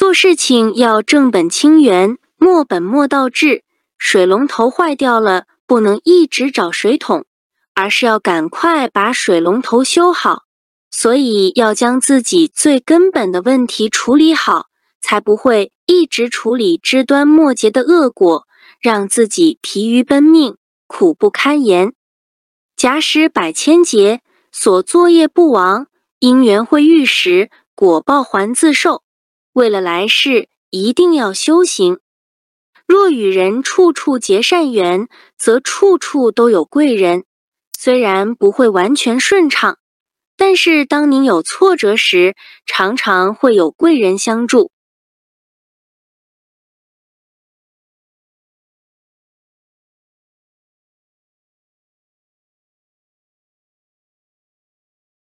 做事情要正本清源，莫本末倒置。水龙头坏掉了，不能一直找水桶，而是要赶快把水龙头修好。所以要将自己最根本的问题处理好，才不会一直处理枝端末节的恶果，让自己疲于奔命，苦不堪言。假使百千劫，所作业不亡，因缘会遇时，果报还自受。为了来世，一定要修行。若与人处处结善缘，则处处都有贵人。虽然不会完全顺畅，但是当您有挫折时，常常会有贵人相助。